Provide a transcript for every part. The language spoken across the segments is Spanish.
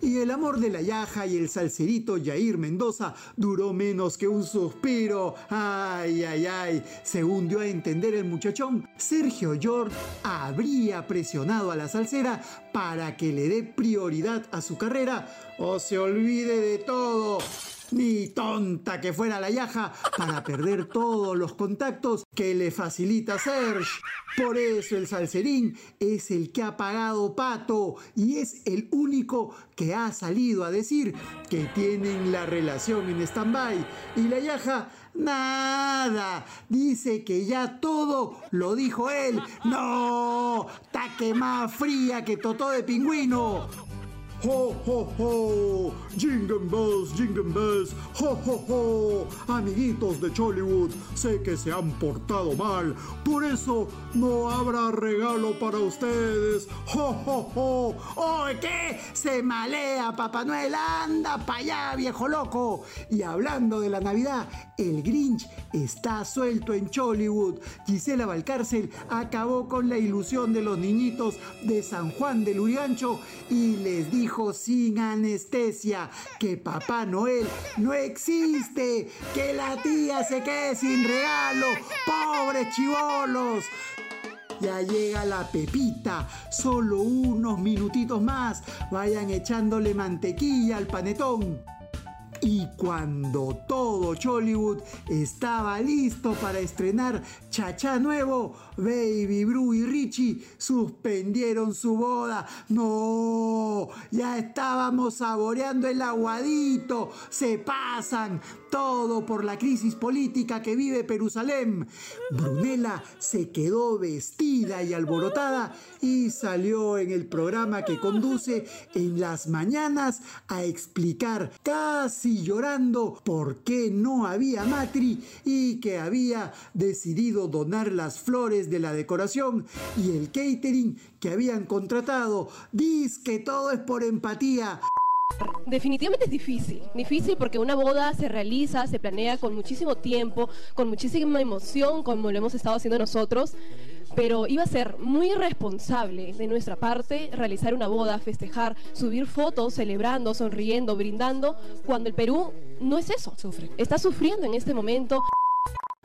Y el amor de la Yaja y el salserito Jair Mendoza duró menos que un suspiro. Ay, ay, ay. Según dio a entender el muchachón, Sergio Yord habría presionado a la salsera para que le dé prioridad a su carrera o se olvide de todo ni tonta que fuera la Yaja para perder todos los contactos que le facilita Serge. Por eso el salserín es el que ha pagado pato y es el único que ha salido a decir que tienen la relación en stand-by. Y la Yaja Nada. Dice que ya todo lo dijo él. No. Taque más fría que totó de pingüino. ¡Ho, ho, ho! ¡Jingle bells, jingle bells! ¡Ho, ho, ho! Amiguitos de Chollywood, sé que se han portado mal, por eso no habrá regalo para ustedes. ¡Ho, ho, ho! ¡Oye, qué! Se malea, Papá Noel, anda para allá, viejo loco. Y hablando de la Navidad, el Grinch está suelto en Chollywood. Gisela Valcárcel acabó con la ilusión de los niñitos de San Juan del Urigancho y les dijo sin anestesia que Papá Noel no existe, que la tía se quede sin regalo, pobres chivolos. Ya llega la pepita, solo unos minutitos más, vayan echándole mantequilla al panetón. Y cuando todo Chollywood estaba listo para estrenar Chacha Nuevo, Baby Bru y Richie suspendieron su boda. No, ya estábamos saboreando el aguadito. Se pasan. Todo por la crisis política que vive Jerusalén. Brunella se quedó vestida y alborotada y salió en el programa que conduce en las mañanas a explicar casi llorando por qué no había matri y que había decidido donar las flores de la decoración y el catering que habían contratado. Dice que todo es por empatía. Definitivamente es difícil, difícil porque una boda se realiza, se planea con muchísimo tiempo, con muchísima emoción, como lo hemos estado haciendo nosotros, pero iba a ser muy irresponsable de nuestra parte realizar una boda, festejar, subir fotos, celebrando, sonriendo, brindando, cuando el Perú no es eso, sufre. Está sufriendo en este momento.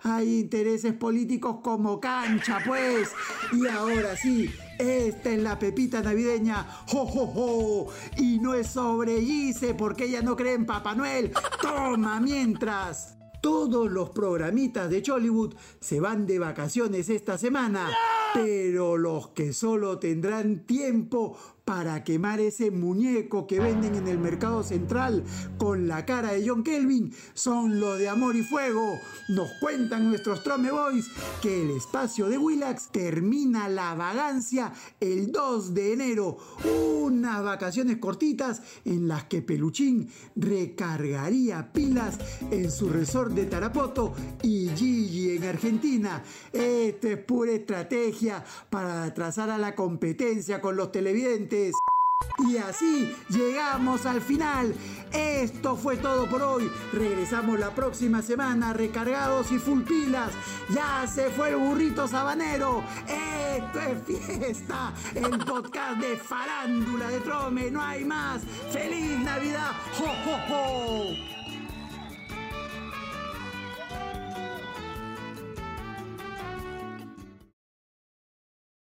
Hay intereses políticos como cancha, pues. Y ahora sí, esta es la pepita navideña. ¡Jo, jo, jo! Y no es sobre Gise porque ella no cree en Papá Noel. ¡Toma mientras! Todos los programitas de Chollywood se van de vacaciones esta semana, pero los que solo tendrán tiempo para quemar ese muñeco que venden en el mercado central con la cara de John Kelvin son los de Amor y Fuego. Nos cuentan nuestros Trome Boys que el espacio de Willax termina la vagancia el 2 de enero. Unas vacaciones cortitas en las que Peluchín recargaría pilas en su resort de Tarapoto y Gigi en Argentina. Esto es pura estrategia para atrasar a la competencia con los televidentes y así llegamos al final. Esto fue todo por hoy. Regresamos la próxima semana recargados y full pilas. Ya se fue el burrito sabanero. Esto es fiesta. El podcast de farándula de Trome. No hay más. ¡Feliz Navidad! ¡Jo, jo, jo!